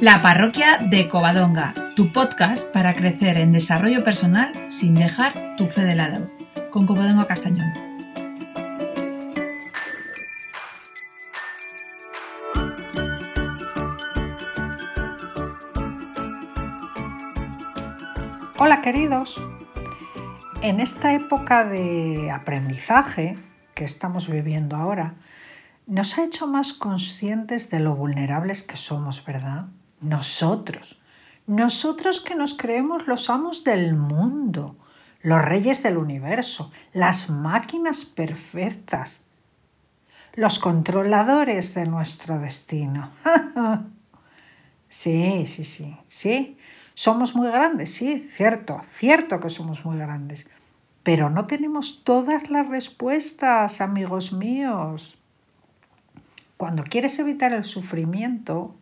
La parroquia de Covadonga, tu podcast para crecer en desarrollo personal sin dejar tu fe de lado, con Covadonga Castañón. Hola queridos, en esta época de aprendizaje que estamos viviendo ahora, nos ha hecho más conscientes de lo vulnerables que somos, ¿verdad? Nosotros, nosotros que nos creemos los amos del mundo, los reyes del universo, las máquinas perfectas, los controladores de nuestro destino. sí, sí, sí, sí. Somos muy grandes, sí, cierto, cierto que somos muy grandes, pero no tenemos todas las respuestas, amigos míos. Cuando quieres evitar el sufrimiento,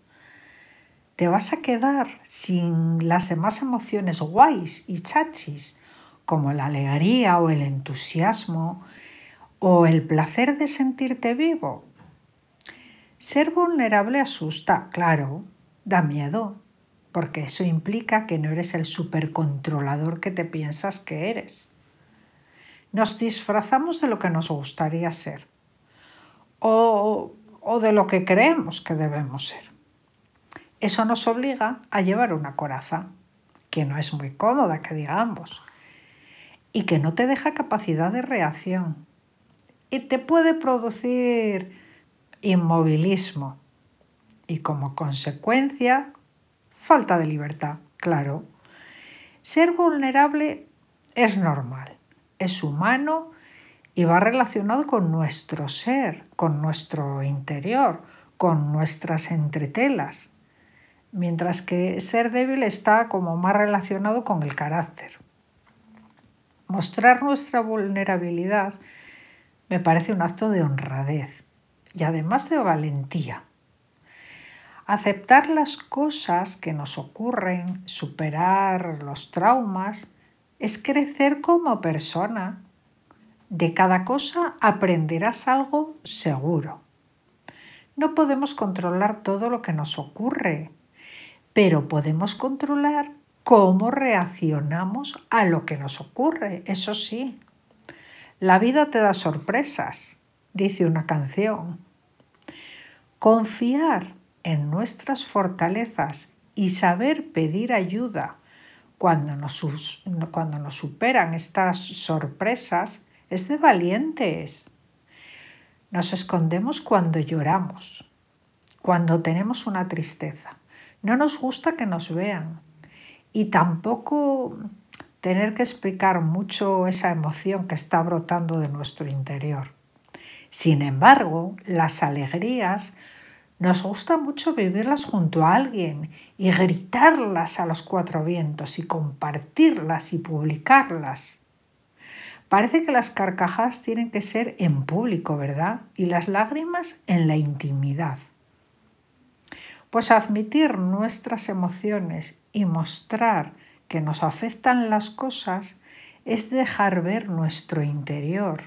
te vas a quedar sin las demás emociones guays y chachis, como la alegría o el entusiasmo o el placer de sentirte vivo. Ser vulnerable asusta, claro, da miedo, porque eso implica que no eres el supercontrolador que te piensas que eres. Nos disfrazamos de lo que nos gustaría ser o, o de lo que creemos que debemos ser. Eso nos obliga a llevar una coraza, que no es muy cómoda, que digamos, y que no te deja capacidad de reacción. Y te puede producir inmovilismo y como consecuencia falta de libertad, claro. Ser vulnerable es normal, es humano y va relacionado con nuestro ser, con nuestro interior, con nuestras entretelas, mientras que ser débil está como más relacionado con el carácter. Mostrar nuestra vulnerabilidad me parece un acto de honradez y además de valentía. Aceptar las cosas que nos ocurren, superar los traumas, es crecer como persona. De cada cosa aprenderás algo seguro. No podemos controlar todo lo que nos ocurre, pero podemos controlar cómo reaccionamos a lo que nos ocurre, eso sí. La vida te da sorpresas, dice una canción. Confiar en nuestras fortalezas y saber pedir ayuda cuando nos, cuando nos superan estas sorpresas es de valientes. Nos escondemos cuando lloramos, cuando tenemos una tristeza. No nos gusta que nos vean y tampoco tener que explicar mucho esa emoción que está brotando de nuestro interior. Sin embargo, las alegrías nos gusta mucho vivirlas junto a alguien y gritarlas a los cuatro vientos y compartirlas y publicarlas. Parece que las carcajadas tienen que ser en público, ¿verdad? Y las lágrimas en la intimidad. Pues admitir nuestras emociones y mostrar que nos afectan las cosas es dejar ver nuestro interior.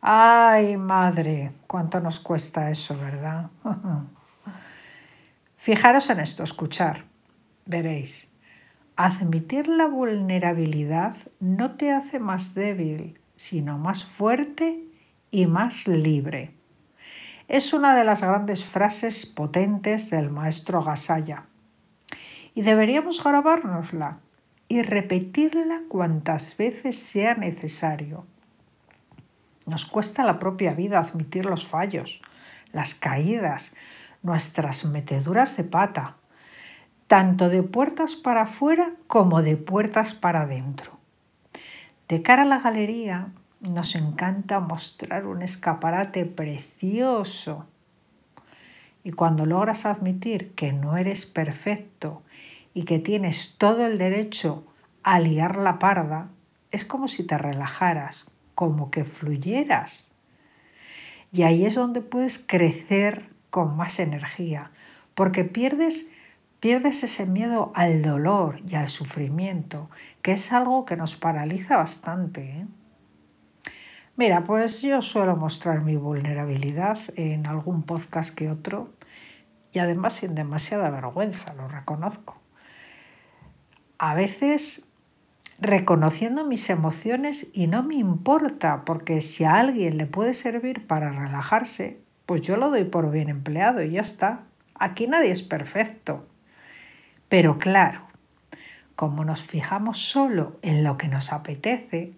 Ay, madre, cuánto nos cuesta eso, ¿verdad? Fijaros en esto, escuchar. Veréis, admitir la vulnerabilidad no te hace más débil, sino más fuerte y más libre. Es una de las grandes frases potentes del maestro Gasaya. Y deberíamos grabárnosla y repetirla cuantas veces sea necesario nos cuesta la propia vida admitir los fallos, las caídas, nuestras meteduras de pata, tanto de puertas para afuera como de puertas para adentro. De cara a la galería nos encanta mostrar un escaparate precioso. Y cuando logras admitir que no eres perfecto y que tienes todo el derecho a liar la parda, es como si te relajaras, como que fluyeras. Y ahí es donde puedes crecer con más energía, porque pierdes, pierdes ese miedo al dolor y al sufrimiento, que es algo que nos paraliza bastante. ¿eh? Mira, pues yo suelo mostrar mi vulnerabilidad en algún podcast que otro y además sin demasiada vergüenza, lo reconozco. A veces reconociendo mis emociones y no me importa, porque si a alguien le puede servir para relajarse, pues yo lo doy por bien empleado y ya está. Aquí nadie es perfecto. Pero claro, como nos fijamos solo en lo que nos apetece,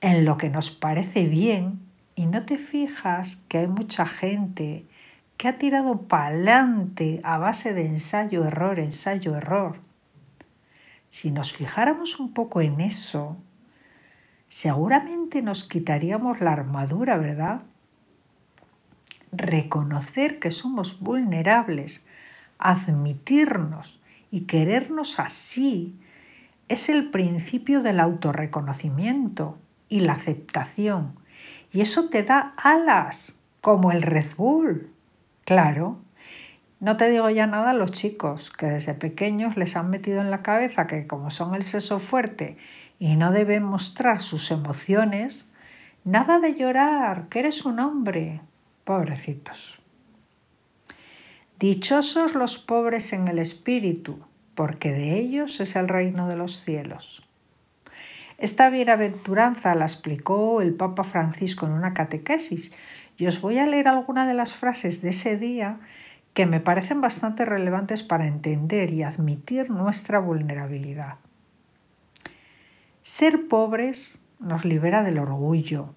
en lo que nos parece bien, y no te fijas que hay mucha gente que ha tirado pa'lante a base de ensayo, error, ensayo, error. Si nos fijáramos un poco en eso, seguramente nos quitaríamos la armadura, ¿verdad? Reconocer que somos vulnerables, admitirnos y querernos así es el principio del autorreconocimiento y la aceptación. Y eso te da alas, como el Red Bull. Claro. No te digo ya nada a los chicos, que desde pequeños les han metido en la cabeza que como son el seso fuerte y no deben mostrar sus emociones, nada de llorar, que eres un hombre. Pobrecitos. Dichosos los pobres en el espíritu, porque de ellos es el reino de los cielos. Esta bienaventuranza la explicó el Papa Francisco en una catequesis y os voy a leer algunas de las frases de ese día que me parecen bastante relevantes para entender y admitir nuestra vulnerabilidad. Ser pobres nos libera del orgullo,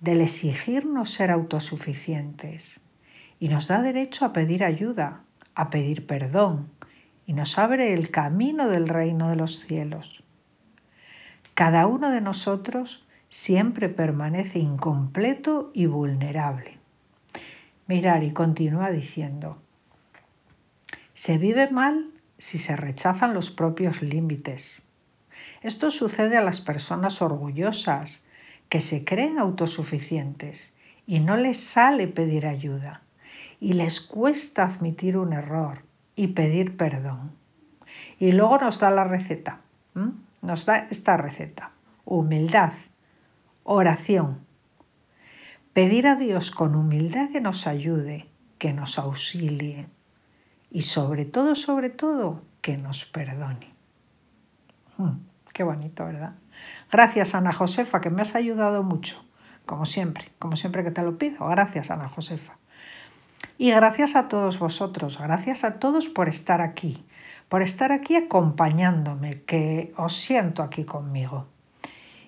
del exigirnos ser autosuficientes y nos da derecho a pedir ayuda, a pedir perdón y nos abre el camino del reino de los cielos. Cada uno de nosotros siempre permanece incompleto y vulnerable. Mirar y continúa diciendo, se vive mal si se rechazan los propios límites. Esto sucede a las personas orgullosas que se creen autosuficientes y no les sale pedir ayuda y les cuesta admitir un error y pedir perdón. Y luego nos da la receta, nos da esta receta, humildad, Oración. Pedir a Dios con humildad que nos ayude, que nos auxilie y sobre todo, sobre todo, que nos perdone. Hmm, qué bonito, ¿verdad? Gracias, Ana Josefa, que me has ayudado mucho, como siempre, como siempre que te lo pido. Gracias, Ana Josefa. Y gracias a todos vosotros, gracias a todos por estar aquí, por estar aquí acompañándome, que os siento aquí conmigo.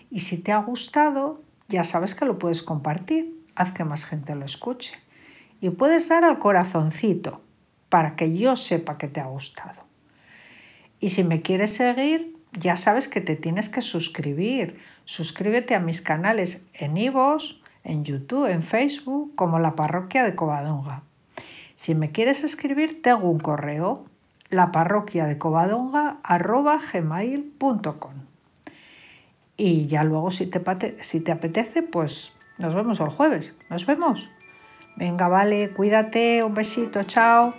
Y si te ha gustado, ya sabes que lo puedes compartir, haz que más gente lo escuche. Y puedes dar al corazoncito para que yo sepa que te ha gustado. Y si me quieres seguir, ya sabes que te tienes que suscribir. Suscríbete a mis canales en Ivos, en YouTube, en Facebook, como la parroquia de Covadonga. Si me quieres escribir, tengo un correo, la parroquia de Covadonga y ya luego si te, si te apetece, pues nos vemos el jueves. Nos vemos. Venga, vale, cuídate, un besito, chao.